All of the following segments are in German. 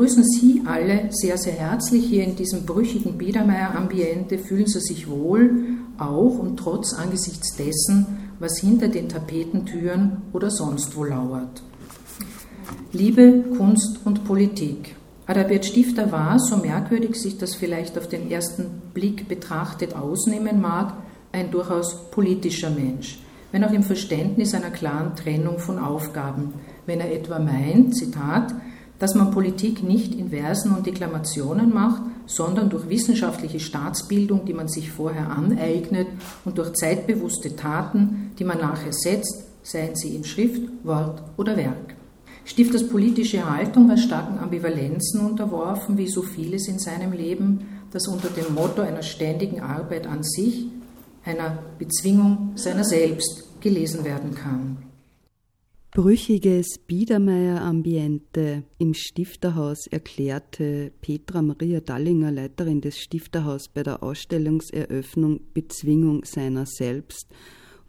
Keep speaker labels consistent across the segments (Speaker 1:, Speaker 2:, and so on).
Speaker 1: Begrüßen Sie alle sehr, sehr herzlich hier in diesem brüchigen Biedermeier-Ambiente. Fühlen Sie sich wohl, auch und trotz angesichts dessen, was hinter den Tapetentüren oder sonst wo lauert. Liebe, Kunst und Politik. Adalbert Stifter war, so merkwürdig sich das vielleicht auf den ersten Blick betrachtet ausnehmen mag, ein durchaus politischer Mensch, wenn auch im Verständnis einer klaren Trennung von Aufgaben, wenn er etwa meint, Zitat, dass man Politik nicht in Versen und Deklamationen macht, sondern durch wissenschaftliche Staatsbildung, die man sich vorher aneignet und durch zeitbewusste Taten, die man nachher setzt, seien sie in Schrift, Wort oder Werk. Stifters politische Haltung war starken Ambivalenzen unterworfen, wie so vieles in seinem Leben, das unter dem Motto einer ständigen Arbeit an sich, einer Bezwingung seiner selbst gelesen werden kann.
Speaker 2: Brüchiges Biedermeier-Ambiente im Stifterhaus erklärte Petra Maria Dallinger, Leiterin des Stifterhaus, bei der Ausstellungseröffnung Bezwingung seiner selbst,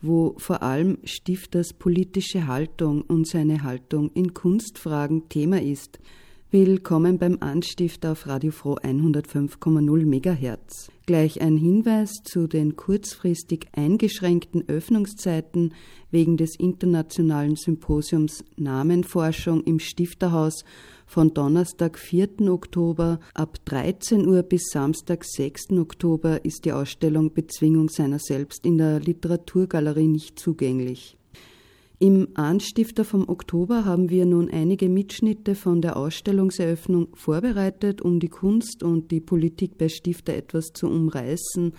Speaker 2: wo vor allem Stifters politische Haltung und seine Haltung in Kunstfragen Thema ist – Willkommen beim Anstifter auf Radio Froh 105,0 MHz. Gleich ein Hinweis zu den kurzfristig eingeschränkten Öffnungszeiten wegen des internationalen Symposiums Namenforschung im Stifterhaus von Donnerstag, 4. Oktober ab 13 Uhr bis Samstag, 6. Oktober ist die Ausstellung Bezwingung seiner selbst in der Literaturgalerie nicht zugänglich. Im Anstifter vom Oktober haben wir nun einige Mitschnitte von der Ausstellungseröffnung vorbereitet, um die Kunst und die Politik bei Stifter etwas zu umreißen.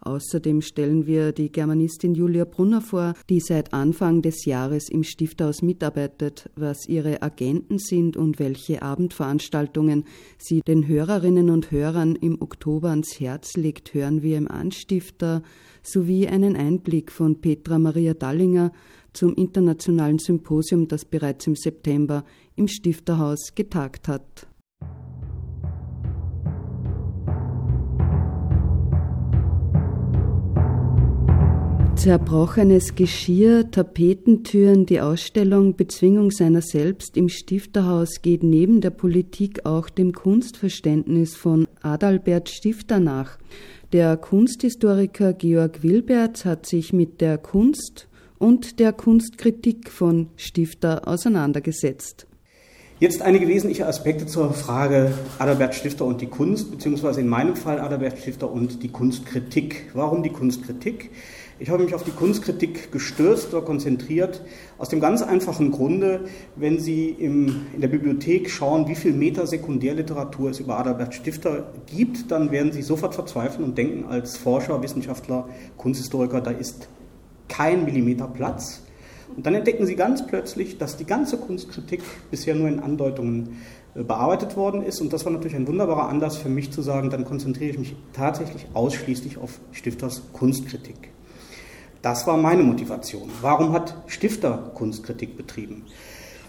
Speaker 2: Außerdem stellen wir die Germanistin Julia Brunner vor, die seit Anfang des Jahres im Stifthaus mitarbeitet, was ihre Agenten sind und welche Abendveranstaltungen sie den Hörerinnen und Hörern im Oktober ans Herz legt, hören wir im Anstifter sowie einen Einblick von Petra Maria Dallinger, zum internationalen Symposium, das bereits im September im Stifterhaus getagt hat. Zerbrochenes Geschirr, Tapetentüren, die Ausstellung Bezwingung seiner selbst im Stifterhaus geht neben der Politik auch dem Kunstverständnis von Adalbert Stifter nach. Der Kunsthistoriker Georg Wilberts hat sich mit der Kunst und der Kunstkritik von Stifter auseinandergesetzt.
Speaker 3: Jetzt einige wesentliche Aspekte zur Frage Adalbert Stifter und die Kunst, beziehungsweise in meinem Fall Adalbert Stifter und die Kunstkritik. Warum die Kunstkritik? Ich habe mich auf die Kunstkritik gestürzt oder konzentriert, aus dem ganz einfachen Grunde, wenn Sie im, in der Bibliothek schauen, wie viel Meter Sekundärliteratur es über Adalbert Stifter gibt, dann werden Sie sofort verzweifeln und denken als Forscher, Wissenschaftler, Kunsthistoriker, da ist kein Millimeter Platz. Und dann entdecken sie ganz plötzlich, dass die ganze Kunstkritik bisher nur in Andeutungen äh, bearbeitet worden ist. Und das war natürlich ein wunderbarer Anlass für mich zu sagen, dann konzentriere ich mich tatsächlich ausschließlich auf Stifters Kunstkritik. Das war meine Motivation. Warum hat Stifter Kunstkritik betrieben?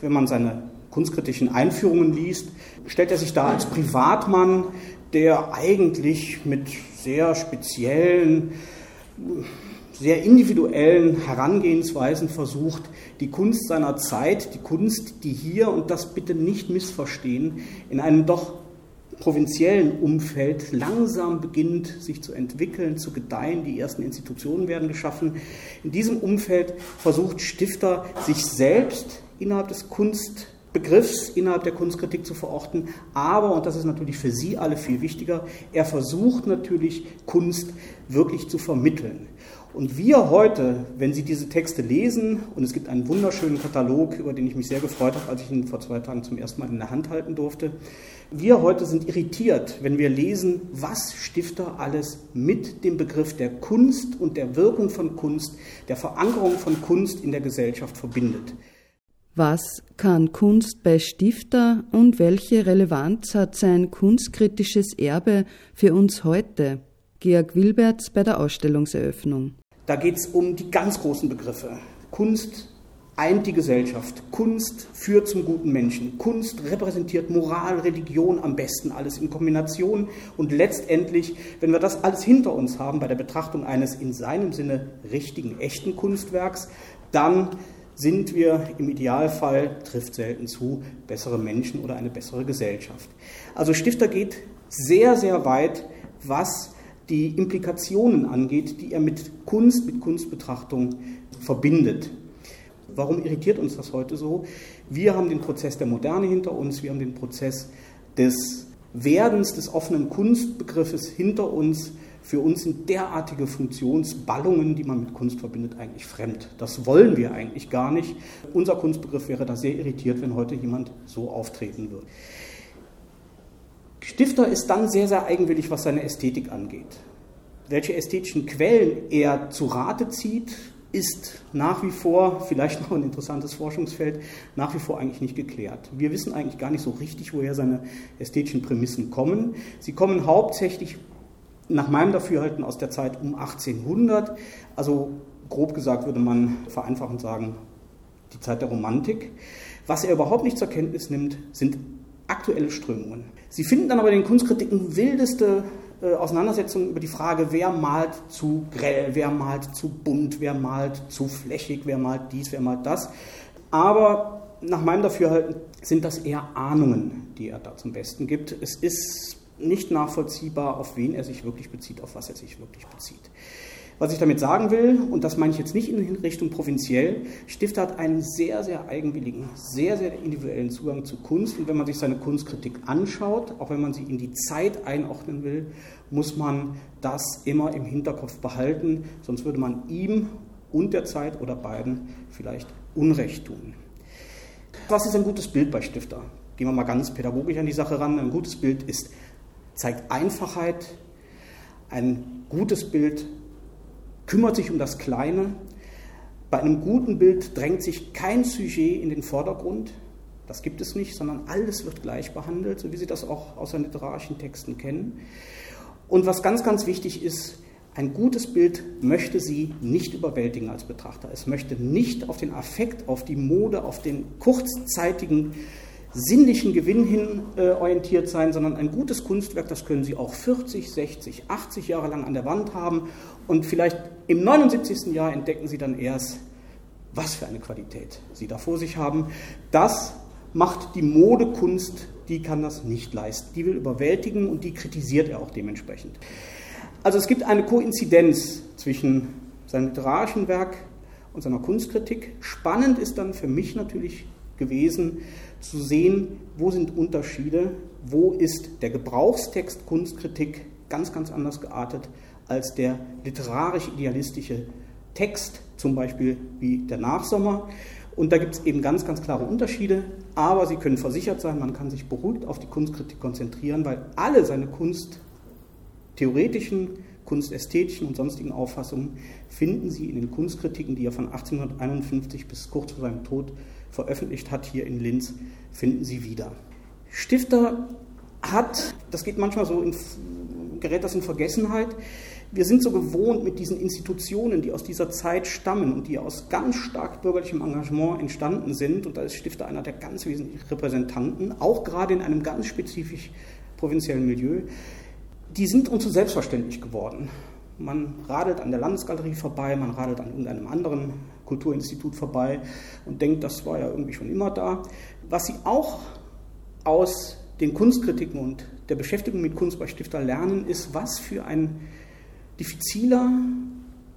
Speaker 3: Wenn man seine kunstkritischen Einführungen liest, stellt er sich da als Privatmann, der eigentlich mit sehr speziellen sehr individuellen Herangehensweisen versucht, die Kunst seiner Zeit, die Kunst, die hier, und das bitte nicht missverstehen, in einem doch provinziellen Umfeld langsam beginnt sich zu entwickeln, zu gedeihen. Die ersten Institutionen werden geschaffen. In diesem Umfeld versucht Stifter, sich selbst innerhalb des Kunstbegriffs, innerhalb der Kunstkritik zu verorten. Aber, und das ist natürlich für Sie alle viel wichtiger, er versucht natürlich Kunst wirklich zu vermitteln. Und wir heute, wenn Sie diese Texte lesen, und es gibt einen wunderschönen Katalog, über den ich mich sehr gefreut habe, als ich ihn vor zwei Tagen zum ersten Mal in der Hand halten durfte, wir heute sind irritiert, wenn wir lesen, was Stifter alles mit dem Begriff der Kunst und der Wirkung von Kunst, der Verankerung von Kunst in der Gesellschaft verbindet.
Speaker 2: Was kann Kunst bei Stifter und welche Relevanz hat sein kunstkritisches Erbe für uns heute? Georg Wilberts bei der Ausstellungseröffnung.
Speaker 3: Da geht es um die ganz großen Begriffe. Kunst eint die Gesellschaft. Kunst führt zum guten Menschen. Kunst repräsentiert Moral, Religion am besten, alles in Kombination. Und letztendlich, wenn wir das alles hinter uns haben bei der Betrachtung eines in seinem Sinne richtigen, echten Kunstwerks, dann sind wir im Idealfall, trifft selten zu, bessere Menschen oder eine bessere Gesellschaft. Also Stifter geht sehr, sehr weit, was die Implikationen angeht, die er mit Kunst, mit Kunstbetrachtung verbindet. Warum irritiert uns das heute so? Wir haben den Prozess der Moderne hinter uns, wir haben den Prozess des Werdens des offenen Kunstbegriffes hinter uns. Für uns sind derartige Funktionsballungen, die man mit Kunst verbindet, eigentlich fremd. Das wollen wir eigentlich gar nicht. Unser Kunstbegriff wäre da sehr irritiert, wenn heute jemand so auftreten würde. Stifter ist dann sehr, sehr eigenwillig, was seine Ästhetik angeht. Welche ästhetischen Quellen er zu Rate zieht, ist nach wie vor, vielleicht noch ein interessantes Forschungsfeld, nach wie vor eigentlich nicht geklärt. Wir wissen eigentlich gar nicht so richtig, woher seine ästhetischen Prämissen kommen. Sie kommen hauptsächlich nach meinem Dafürhalten aus der Zeit um 1800, also grob gesagt würde man vereinfachend sagen, die Zeit der Romantik. Was er überhaupt nicht zur Kenntnis nimmt, sind aktuelle Strömungen. Sie finden dann aber in den Kunstkritiken wildeste äh, Auseinandersetzungen über die Frage, wer malt zu grell, wer malt zu bunt, wer malt zu flächig, wer malt dies, wer malt das. Aber nach meinem Dafürhalten sind das eher Ahnungen, die er da zum Besten gibt. Es ist nicht nachvollziehbar, auf wen er sich wirklich bezieht, auf was er sich wirklich bezieht. Was ich damit sagen will, und das meine ich jetzt nicht in Richtung provinziell, Stifter hat einen sehr, sehr eigenwilligen, sehr, sehr individuellen Zugang zu Kunst. Und wenn man sich seine Kunstkritik anschaut, auch wenn man sie in die Zeit einordnen will, muss man das immer im Hinterkopf behalten, sonst würde man ihm und der Zeit oder beiden vielleicht Unrecht tun. Was ist ein gutes Bild bei Stifter? Gehen wir mal ganz pädagogisch an die Sache ran. Ein gutes Bild ist, zeigt Einfachheit. Ein gutes Bild kümmert sich um das Kleine. Bei einem guten Bild drängt sich kein Sujet in den Vordergrund. Das gibt es nicht, sondern alles wird gleich behandelt, so wie Sie das auch aus den literarischen Texten kennen. Und was ganz, ganz wichtig ist, ein gutes Bild möchte Sie nicht überwältigen als Betrachter. Es möchte nicht auf den Affekt, auf die Mode, auf den kurzzeitigen sinnlichen Gewinn hin äh, orientiert sein, sondern ein gutes Kunstwerk, das können Sie auch 40, 60, 80 Jahre lang an der Wand haben und vielleicht im 79. Jahr entdecken Sie dann erst, was für eine Qualität Sie da vor sich haben. Das macht die Modekunst, die kann das nicht leisten. Die will überwältigen und die kritisiert er auch dementsprechend. Also es gibt eine Koinzidenz zwischen seinem literarischen Werk und seiner Kunstkritik. Spannend ist dann für mich natürlich gewesen, zu sehen, wo sind Unterschiede, wo ist der Gebrauchstext Kunstkritik ganz, ganz anders geartet als der literarisch-idealistische Text, zum Beispiel wie der Nachsommer. Und da gibt es eben ganz, ganz klare Unterschiede, aber Sie können versichert sein, man kann sich beruhigt auf die Kunstkritik konzentrieren, weil alle seine kunsttheoretischen, kunstästhetischen und sonstigen Auffassungen finden Sie in den Kunstkritiken, die er von 1851 bis kurz vor seinem Tod veröffentlicht hat hier in Linz, finden Sie wieder. Stifter hat, das geht manchmal so, in, gerät das in Vergessenheit, wir sind so gewohnt mit diesen Institutionen, die aus dieser Zeit stammen und die aus ganz stark bürgerlichem Engagement entstanden sind, und da ist Stifter einer der ganz wesentlichen Repräsentanten, auch gerade in einem ganz spezifisch provinziellen Milieu, die sind uns so selbstverständlich geworden. Man radelt an der Landesgalerie vorbei, man radelt an irgendeinem anderen Kulturinstitut vorbei und denkt, das war ja irgendwie schon immer da. Was sie auch aus den Kunstkritiken und der Beschäftigung mit Kunst bei Stifter lernen, ist, was für ein diffiziler,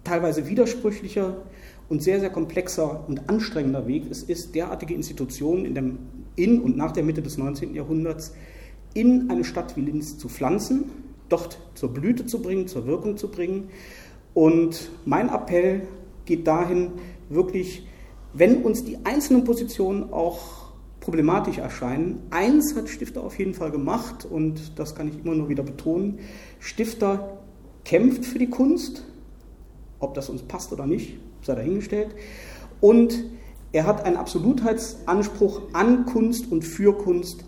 Speaker 3: teilweise widersprüchlicher und sehr, sehr komplexer und anstrengender Weg es ist, derartige Institutionen in, dem, in und nach der Mitte des 19. Jahrhunderts in eine Stadt wie Linz zu pflanzen, dort zur Blüte zu bringen, zur Wirkung zu bringen Und mein Appell geht dahin, wirklich, wenn uns die einzelnen Positionen auch problematisch erscheinen, eins hat Stifter auf jeden Fall gemacht und das kann ich immer nur wieder betonen. Stifter kämpft für die Kunst, ob das uns passt oder nicht, sei dahingestellt. Und er hat einen Absolutheitsanspruch an Kunst und für Kunst,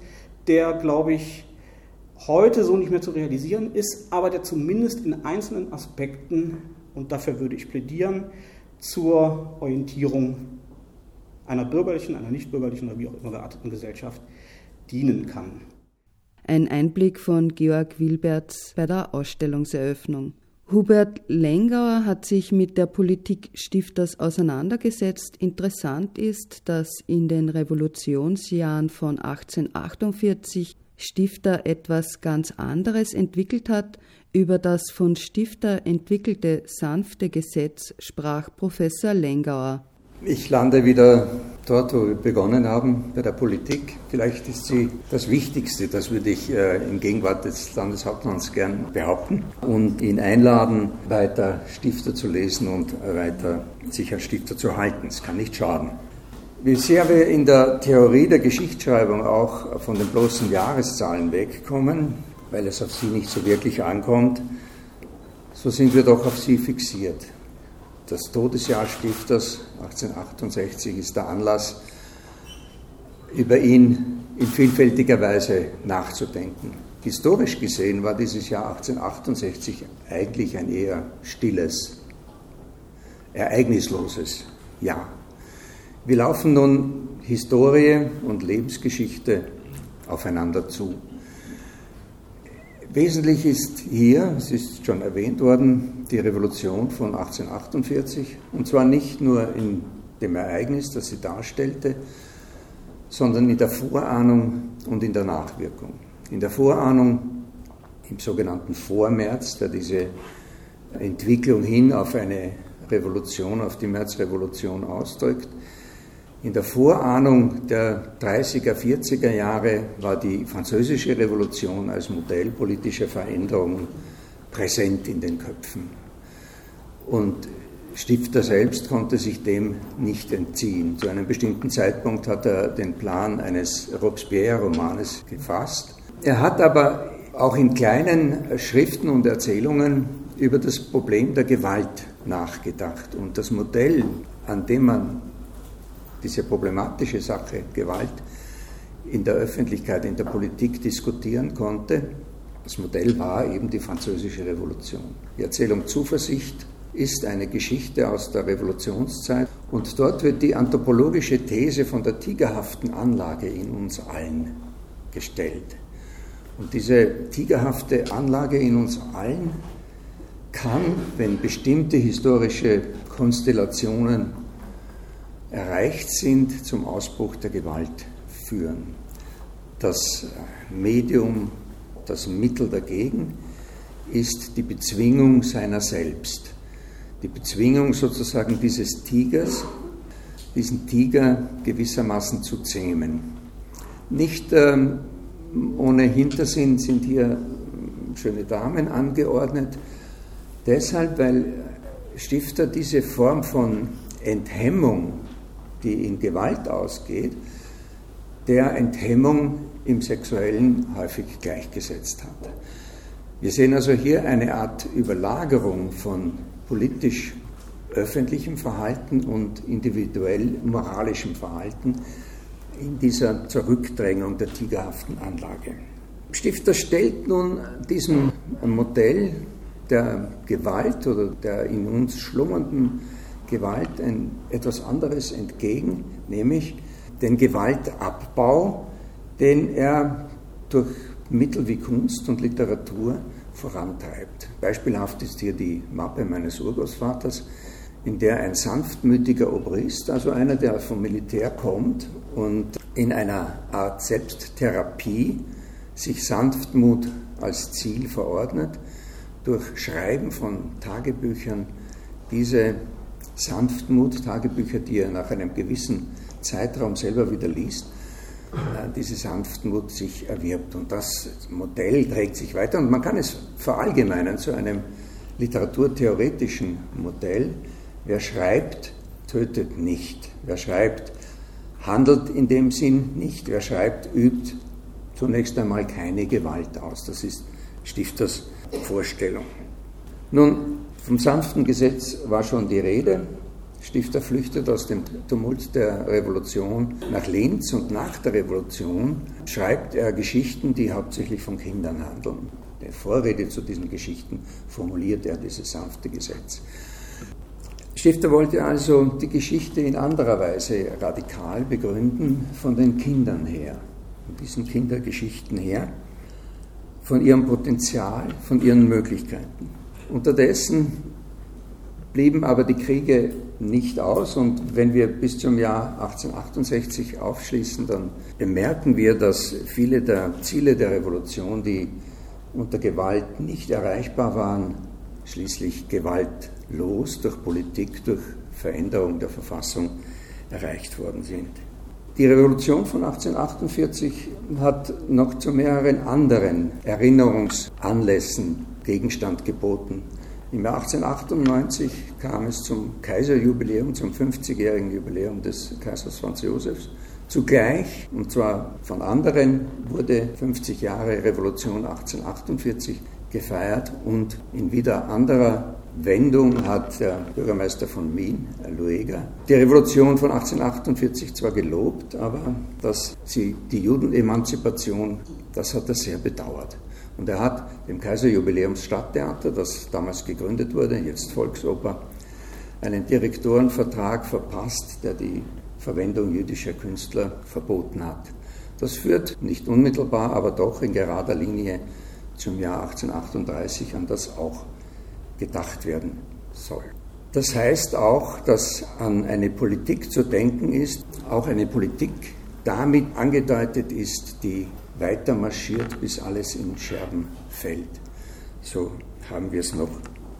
Speaker 3: der, glaube ich, heute so nicht mehr zu realisieren ist, aber der zumindest in einzelnen Aspekten, und dafür würde ich plädieren, zur Orientierung einer bürgerlichen, einer nicht bürgerlichen oder wie auch immer gearteten Gesellschaft dienen kann.
Speaker 2: Ein Einblick von Georg Wilberts bei der Ausstellungseröffnung. Hubert Lengauer hat sich mit der Politik Stifters auseinandergesetzt. Interessant ist, dass in den Revolutionsjahren von 1848 Stifter etwas ganz anderes entwickelt hat. Über das von Stifter entwickelte sanfte Gesetz sprach Professor Lengauer.
Speaker 4: Ich lande wieder dort, wo wir begonnen haben, bei der Politik. Vielleicht ist sie das Wichtigste, das würde ich äh, in Gegenwart des Landeshauptmanns gern behaupten und ihn einladen, weiter Stifter zu lesen und weiter sich als Stifter zu halten. Es kann nicht schaden. Wie sehr wir in der Theorie der Geschichtsschreibung auch von den bloßen Jahreszahlen wegkommen, weil es auf sie nicht so wirklich ankommt, so sind wir doch auf sie fixiert. Das Todesjahr Stifters 1868 ist der Anlass, über ihn in vielfältiger Weise nachzudenken. Historisch gesehen war dieses Jahr 1868 eigentlich ein eher stilles, ereignisloses Jahr. Wir laufen nun Historie und Lebensgeschichte aufeinander zu. Wesentlich ist hier, es ist schon erwähnt worden, die Revolution von 1848, und zwar nicht nur in dem Ereignis, das sie darstellte, sondern in der Vorahnung und in der Nachwirkung. In der Vorahnung, im sogenannten Vormärz, der diese Entwicklung hin auf eine Revolution, auf die Märzrevolution ausdrückt, in der Vorahnung der 30er, 40er Jahre war die französische Revolution als Modell politischer Veränderung präsent in den Köpfen. Und Stifter selbst konnte sich dem nicht entziehen. Zu einem bestimmten Zeitpunkt hat er den Plan eines Robespierre-Romanes gefasst. Er hat aber auch in kleinen Schriften und Erzählungen über das Problem der Gewalt nachgedacht. Und das Modell, an dem man diese problematische Sache Gewalt in der Öffentlichkeit, in der Politik diskutieren konnte. Das Modell war eben die Französische Revolution. Die Erzählung Zuversicht ist eine Geschichte aus der Revolutionszeit und dort wird die anthropologische These von der tigerhaften Anlage in uns allen gestellt. Und diese tigerhafte Anlage in uns allen kann, wenn bestimmte historische Konstellationen erreicht sind, zum Ausbruch der Gewalt führen. Das Medium, das Mittel dagegen ist die Bezwingung seiner selbst. Die Bezwingung sozusagen dieses Tigers, diesen Tiger gewissermaßen zu zähmen. Nicht ähm, ohne Hintersinn sind hier schöne Damen angeordnet, deshalb, weil Stifter diese Form von Enthemmung die in Gewalt ausgeht, der Enthemmung im Sexuellen häufig gleichgesetzt hat. Wir sehen also hier eine Art Überlagerung von politisch öffentlichem Verhalten und individuell moralischem Verhalten in dieser Zurückdrängung der tigerhaften Anlage. Stifter stellt nun diesem Modell der Gewalt oder der in uns schlummernden Gewalt ein, etwas anderes entgegen, nämlich den Gewaltabbau, den er durch Mittel wie Kunst und Literatur vorantreibt. Beispielhaft ist hier die Mappe meines Urgroßvaters, in der ein sanftmütiger Obrist, also einer, der vom Militär kommt und in einer Art Selbsttherapie sich Sanftmut als Ziel verordnet, durch Schreiben von Tagebüchern diese Sanftmut, Tagebücher, die er nach einem gewissen Zeitraum selber wieder liest, äh, diese Sanftmut sich erwirbt. Und das Modell trägt sich weiter und man kann es verallgemeinern zu einem literaturtheoretischen Modell, wer schreibt, tötet nicht. Wer schreibt, handelt in dem Sinn nicht. Wer schreibt, übt zunächst einmal keine Gewalt aus. Das ist Stifters Vorstellung. Nun, vom sanften Gesetz war schon die Rede. Stifter flüchtet aus dem Tumult der Revolution nach Linz und nach der Revolution schreibt er Geschichten, die hauptsächlich von Kindern handeln. Der Vorrede zu diesen Geschichten formuliert er dieses sanfte Gesetz. Stifter wollte also die Geschichte in anderer Weise radikal begründen, von den Kindern her, von diesen Kindergeschichten her, von ihrem Potenzial, von ihren Möglichkeiten. Unterdessen blieben aber die Kriege nicht aus und wenn wir bis zum Jahr 1868 aufschließen, dann bemerken wir, dass viele der Ziele der Revolution, die unter Gewalt nicht erreichbar waren, schließlich gewaltlos durch Politik, durch Veränderung der Verfassung erreicht worden sind. Die Revolution von 1848 hat noch zu mehreren anderen Erinnerungsanlässen Gegenstand geboten. Im Jahr 1898 kam es zum Kaiserjubiläum, zum 50-jährigen Jubiläum des Kaisers Franz Josefs. Zugleich, und zwar von anderen, wurde 50 Jahre Revolution 1848 gefeiert und in wieder anderer Wendung hat der Bürgermeister von Wien, Lueger, die Revolution von 1848 zwar gelobt, aber dass sie die Judenemanzipation, das hat er sehr bedauert. Und er hat dem Kaiserjubiläumsstadttheater, das damals gegründet wurde, jetzt Volksoper, einen Direktorenvertrag verpasst, der die Verwendung jüdischer Künstler verboten hat. Das führt nicht unmittelbar, aber doch in gerader Linie zum Jahr 1838, an das auch gedacht werden soll. Das heißt auch, dass an eine Politik zu denken ist, auch eine Politik damit angedeutet ist, die weiter marschiert, bis alles in Scherben fällt. So haben wir es noch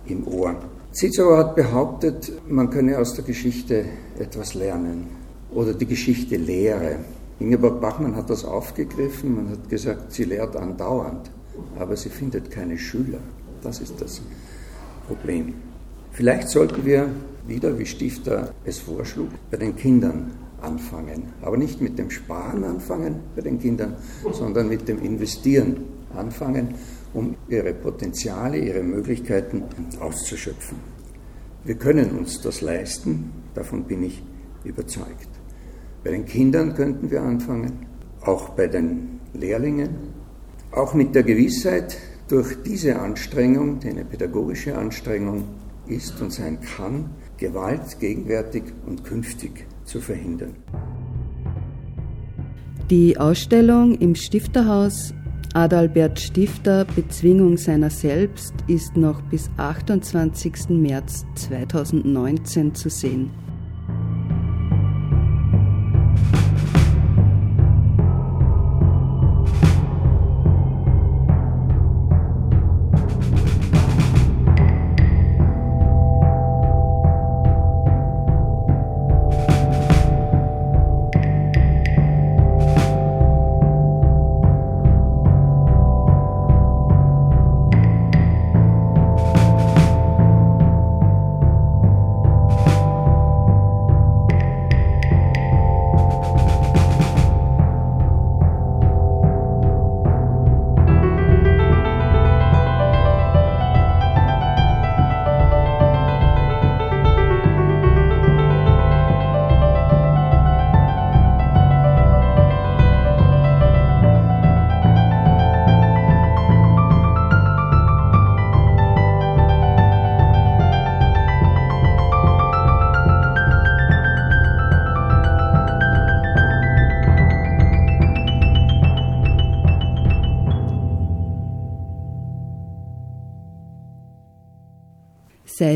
Speaker 4: im Ohr. Cicero hat behauptet, man könne aus der Geschichte etwas lernen oder die Geschichte lehre. Ingeborg Bachmann hat das aufgegriffen und hat gesagt, sie lehrt andauernd, aber sie findet keine Schüler. Das ist das Problem. Vielleicht sollten wir wieder, wie Stifter es vorschlug, bei den Kindern anfangen. Aber nicht mit dem Sparen anfangen bei den Kindern, sondern mit dem Investieren anfangen, um ihre Potenziale, ihre Möglichkeiten auszuschöpfen. Wir können uns das leisten, davon bin ich überzeugt. Bei den Kindern könnten wir anfangen, auch bei den Lehrlingen, auch mit der Gewissheit, durch diese Anstrengung, die eine pädagogische Anstrengung ist und sein kann, Gewalt gegenwärtig und künftig zu verhindern.
Speaker 2: Die Ausstellung im Stifterhaus Adalbert Stifter Bezwingung seiner selbst ist noch bis 28. März 2019 zu sehen.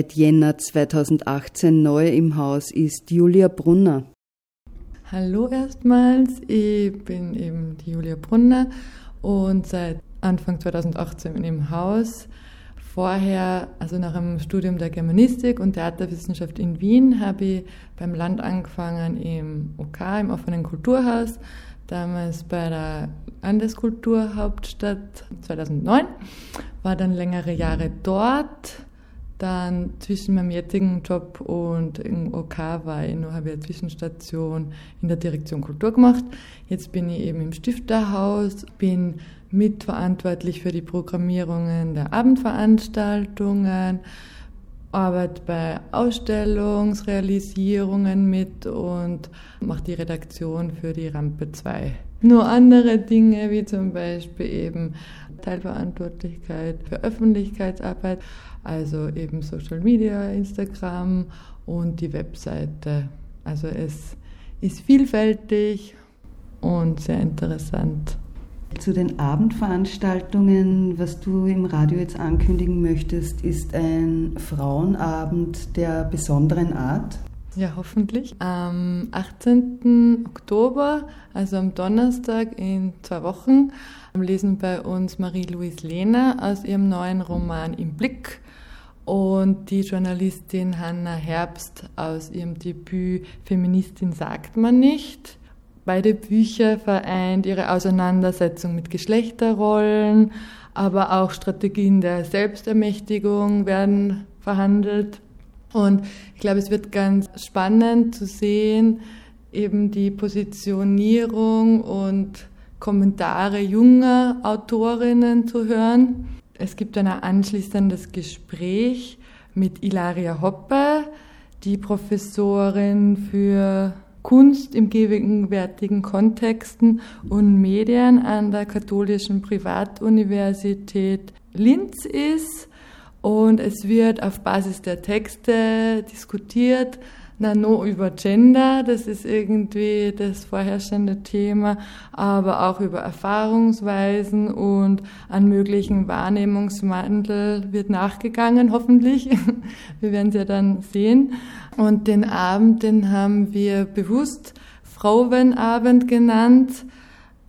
Speaker 2: Seit Jänner 2018 neu im Haus ist Julia Brunner.
Speaker 5: Hallo erstmals, ich bin eben die Julia Brunner und seit Anfang 2018 im Haus. Vorher, also nach einem Studium der Germanistik und Theaterwissenschaft in Wien, habe ich beim Land angefangen im OK, im offenen Kulturhaus, damals bei der Landeskulturhauptstadt 2009, war dann längere Jahre dort Dann zwischen meinem jetzigen Job und im OK war ich noch, eine Zwischenstation in der Direktion Kultur gemacht. Jetzt bin ich eben im Stifterhaus, bin mitverantwortlich für die Programmierungen der Abendveranstaltungen, arbeite bei Ausstellungsrealisierungen mit und mache die Redaktion für die Rampe 2. Nur andere Dinge wie zum Beispiel eben Teilverantwortlichkeit für Öffentlichkeitsarbeit, also eben Social Media, Instagram und die Webseite. Also es ist vielfältig und sehr interessant.
Speaker 2: Zu den Abendveranstaltungen, was du im Radio jetzt ankündigen möchtest, ist ein Frauenabend der besonderen Art.
Speaker 5: Ja, hoffentlich. Am 18. Oktober, also am Donnerstag in zwei Wochen, lesen bei uns Marie-Louise Lehner aus ihrem neuen Roman Im Blick und die Journalistin Hanna Herbst aus ihrem Debüt Feministin sagt man nicht. Beide Bücher vereint ihre Auseinandersetzung mit Geschlechterrollen, aber auch Strategien der Selbstermächtigung werden verhandelt. Und ich glaube, es wird ganz spannend zu sehen, eben die Positionierung und Kommentare junger Autorinnen zu hören. Es gibt dann ein anschließendes Gespräch mit Ilaria Hoppe, die Professorin für Kunst im gegenwärtigen Kontexten und Medien an der Katholischen Privatuniversität Linz ist. Und es wird auf Basis der Texte diskutiert, na, nur über Gender, das ist irgendwie das vorherrschende Thema, aber auch über Erfahrungsweisen und an möglichen Wahrnehmungswandel wird nachgegangen, hoffentlich. Wir werden es ja dann sehen. Und den Abend, den haben wir bewusst Frauenabend genannt,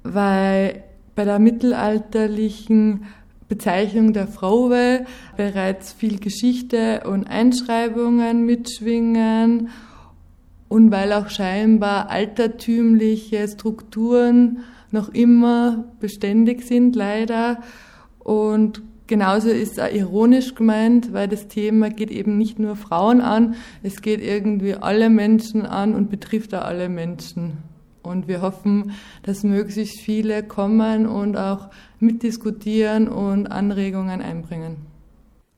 Speaker 5: weil bei der mittelalterlichen Bezeichnung der Fraue bereits viel Geschichte und Einschreibungen mitschwingen und weil auch scheinbar altertümliche Strukturen noch immer beständig sind, leider. Und genauso ist es ironisch gemeint, weil das Thema geht eben nicht nur Frauen an, es geht irgendwie alle Menschen an und betrifft auch alle Menschen. Und wir hoffen, dass möglichst viele kommen und auch mitdiskutieren und Anregungen einbringen.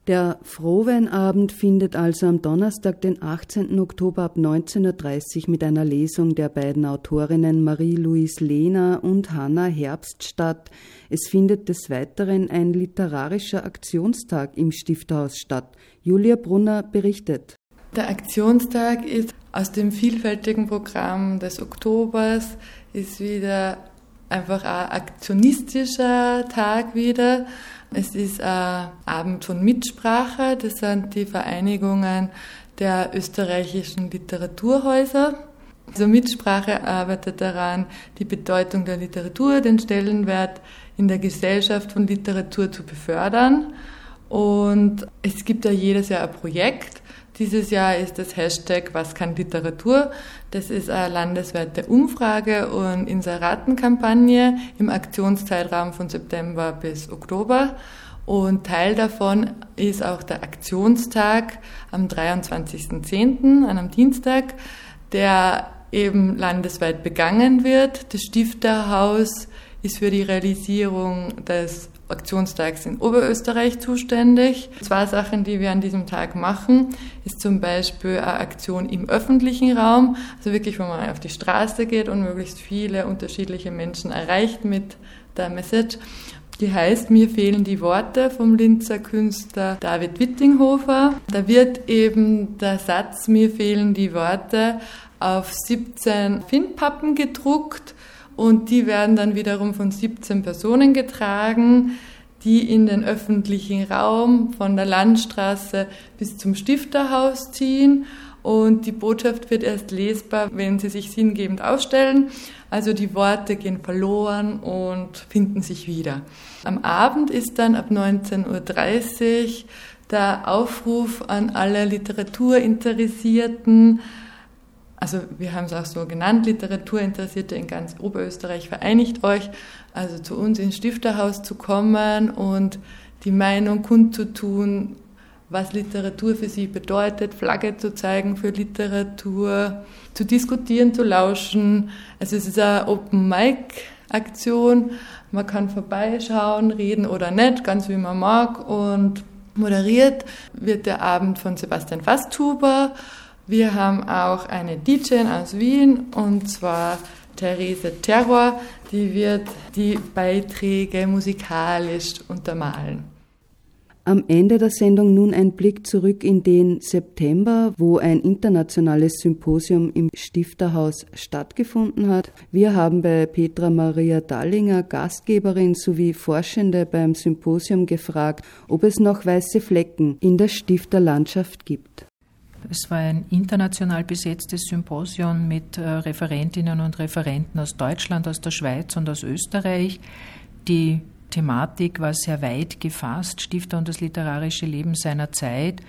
Speaker 2: Der Frohweinabend findet also am Donnerstag, den 18. Oktober ab 19.30 Uhr mit einer Lesung der beiden Autorinnen Marie-Louise Lehner und Hanna Herbst statt. Es findet des Weiteren ein literarischer Aktionstag im Stifterhaus statt. Julia Brunner berichtet.
Speaker 5: Der Aktionstag ist aus dem vielfältigen Programm des Oktobers, ist wieder einfach ein aktionistischer Tag wieder. Es ist ein Abend von Mitsprache, das sind die Vereinigungen der österreichischen Literaturhäuser. Also Mitsprache arbeitet daran, die Bedeutung der Literatur, den Stellenwert in der Gesellschaft von Literatur zu befördern. Und es gibt da jedes Jahr ein Projekt, dieses Jahr ist das Hashtag Was kann Literatur? Das ist eine landesweite Umfrage und Inseratenkampagne im Aktionszeitraum von September bis Oktober. Und Teil davon ist auch der Aktionstag am 23.10., an einem Dienstag, der eben landesweit begangen wird. Das Stifterhaus ist für die Realisierung des Aktionstags in Oberösterreich zuständig. Zwei Sachen, die wir an diesem Tag machen, ist zum Beispiel eine Aktion im öffentlichen Raum, also wirklich, wo man auf die Straße geht und möglichst viele unterschiedliche Menschen erreicht mit der Message. Die heißt Mir fehlen die Worte vom Linzer Künstler David Wittinghofer. Da wird eben der Satz Mir fehlen die Worte auf 17 Finnpappen gedruckt und die werden dann wiederum von 17 Personen getragen, die in den öffentlichen Raum von der Landstraße bis zum Stifterhaus ziehen. Und die Botschaft wird erst lesbar, wenn sie sich sinngebend ausstellen. Also die Worte gehen verloren und finden sich wieder. Am Abend ist dann ab 19.30 Uhr der Aufruf an alle Literaturinteressierten, also wir haben es auch so genannt, Literaturinteressierte in ganz Oberösterreich, vereinigt euch, also zu uns ins Stifterhaus zu kommen und die Meinung kundzutun, was Literatur für sie bedeutet, Flagge zu zeigen für Literatur, zu diskutieren, zu lauschen. Also es ist eine Open-Mic-Aktion. Man kann vorbeischauen, reden oder nicht, ganz wie man mag. Und moderiert wird der Abend von Sebastian Fastuber. Wir haben auch eine DJ aus Wien und zwar Therese Terror, die wird die Beiträge musikalisch untermalen.
Speaker 2: Am Ende der Sendung nun ein Blick zurück in den September, wo ein internationales Symposium im Stifterhaus stattgefunden hat. Wir haben bei Petra Maria Dallinger, Gastgeberin sowie Forschende beim Symposium gefragt, ob es noch weiße Flecken in der Stifterlandschaft gibt.
Speaker 1: Es war ein international besetztes Symposium mit äh, Referentinnen und Referenten aus Deutschland, aus der Schweiz und aus Österreich. Die Thematik war sehr weit gefasst, Stifter und das literarische Leben seiner Zeit.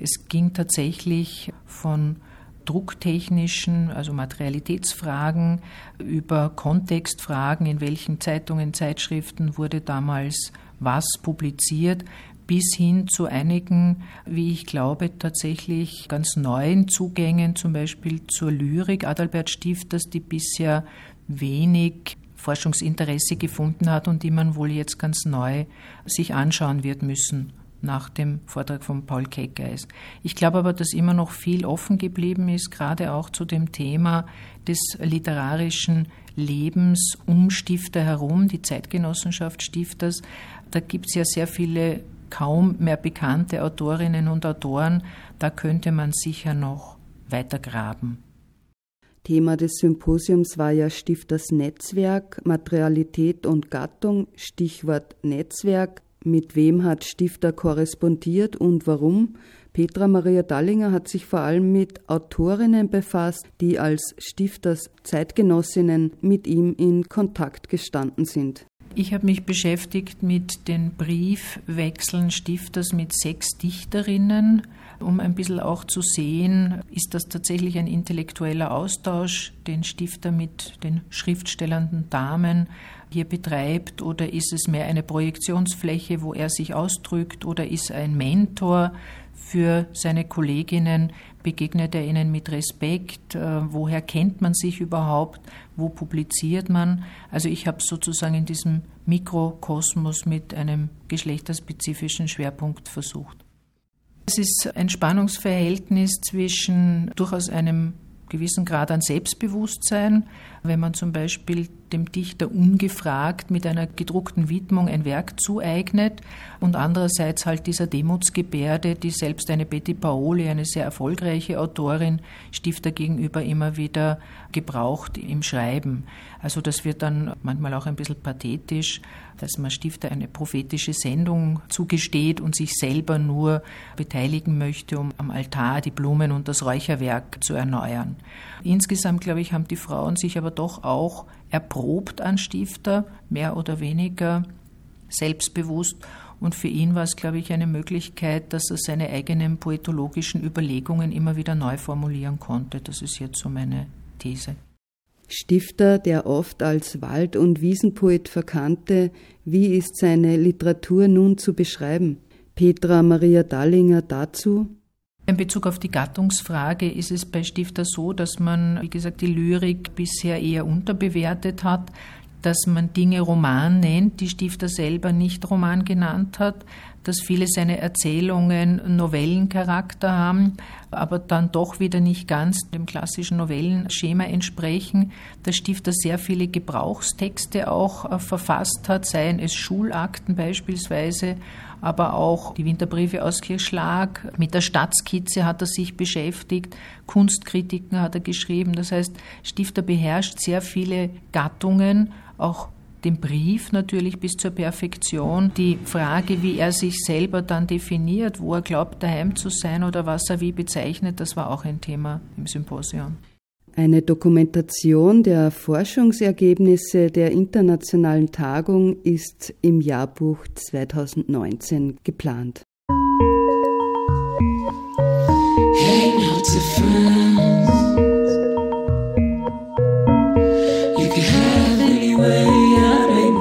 Speaker 1: Es ging tatsächlich von drucktechnischen, also Materialitätsfragen, über Kontextfragen, in welchen Zeitungen, Zeitschriften wurde damals was publiziert, bis hin zu einigen, wie ich glaube, tatsächlich ganz neuen Zugängen, zum Beispiel zur Lyrik Adalbert Stifters, die bisher wenig Forschungsinteresse gefunden hat und die man wohl jetzt ganz neu sich anschauen wird müssen nach dem Vortrag von Paul Keckeis. Ich glaube aber, dass immer noch viel offen geblieben ist, gerade auch zu dem Thema des literarischen Lebens um Stifter herum, die Zeitgenossenschaft Stifters. Da gibt es ja sehr viele kaum mehr bekannte Autorinnen und Autoren. Da könnte man sicher noch weiter graben.
Speaker 2: Thema des Symposiums war ja Stifters Netzwerk, Materialität und Gattung, Stichwort Netzwerk. Mit wem hat Stifter korrespondiert und warum? Petra Maria Dallinger hat sich vor allem mit Autorinnen befasst, die als Stifters Zeitgenossinnen mit ihm in Kontakt gestanden sind.
Speaker 1: Ich habe mich beschäftigt mit den Briefwechseln Stifters mit sechs Dichterinnen um ein bisschen auch zu sehen, ist das tatsächlich ein intellektueller Austausch, den Stifter mit den schriftstellenden Damen hier betreibt, oder ist es mehr eine Projektionsfläche, wo er sich ausdrückt, oder ist er ein Mentor für seine Kolleginnen, begegnet er ihnen mit Respekt, äh, woher kennt man sich überhaupt, wo publiziert man. Also ich habe sozusagen in diesem Mikrokosmos mit einem geschlechterspezifischen Schwerpunkt versucht. Es ist ein Spannungsverhältnis zwischen durchaus einem gewissen Grad an Selbstbewusstsein, wenn man zum Beispiel dem Dichter ungefragt mit einer gedruckten Widmung ein Werk zueignet und andererseits halt dieser Demutsgebärde, die selbst eine Betty Paoli, eine sehr erfolgreiche Autorin, Stifter gegenüber immer wieder gebraucht im Schreiben. Also das wird dann manchmal auch ein bisschen pathetisch, dass man Stifter eine prophetische Sendung zugesteht und sich selber nur beteiligen möchte, um am Altar die Blumen und das Räucherwerk zu erneuern. Insgesamt, glaube ich, haben die Frauen sich aber doch auch erprobt an Stifter, mehr oder weniger selbstbewusst. Und für ihn war es, glaube ich, eine Möglichkeit, dass er seine eigenen poetologischen Überlegungen immer wieder neu formulieren konnte. Das ist jetzt so meine These.
Speaker 2: Stifter, der oft als Wald- und Wiesenpoet verkannte, wie ist seine Literatur nun zu beschreiben? Petra Maria Dallinger dazu?
Speaker 1: In Bezug auf die Gattungsfrage ist es bei Stifter so, dass man, wie gesagt, die Lyrik bisher eher unterbewertet hat, dass man Dinge Roman nennt, die Stifter selber nicht Roman genannt hat, dass viele seine Erzählungen Novellencharakter haben, aber dann doch wieder nicht ganz dem klassischen Novellenschema entsprechen. Der Stifter sehr viele Gebrauchstexte auch äh, verfasst hat, seien es Schulakten beispielsweise aber auch die Winterbriefe aus Kirchschlag. Mit der Stadtskizze hat er sich beschäftigt, Kunstkritiken hat er geschrieben. Das heißt, Stifter beherrscht sehr viele Gattungen, auch den Brief natürlich bis zur Perfektion. Die Frage, wie er sich selber dann definiert, wo er glaubt, daheim zu sein oder was er wie bezeichnet, das war auch ein Thema im Symposium.
Speaker 2: Eine Dokumentation der Forschungsergebnisse der internationalen Tagung ist im Jahrbuch 2019 geplant. Hey,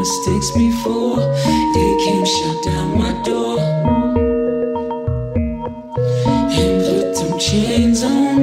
Speaker 2: mistakes before. They came shut down my door.
Speaker 6: And put some chains on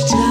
Speaker 6: question.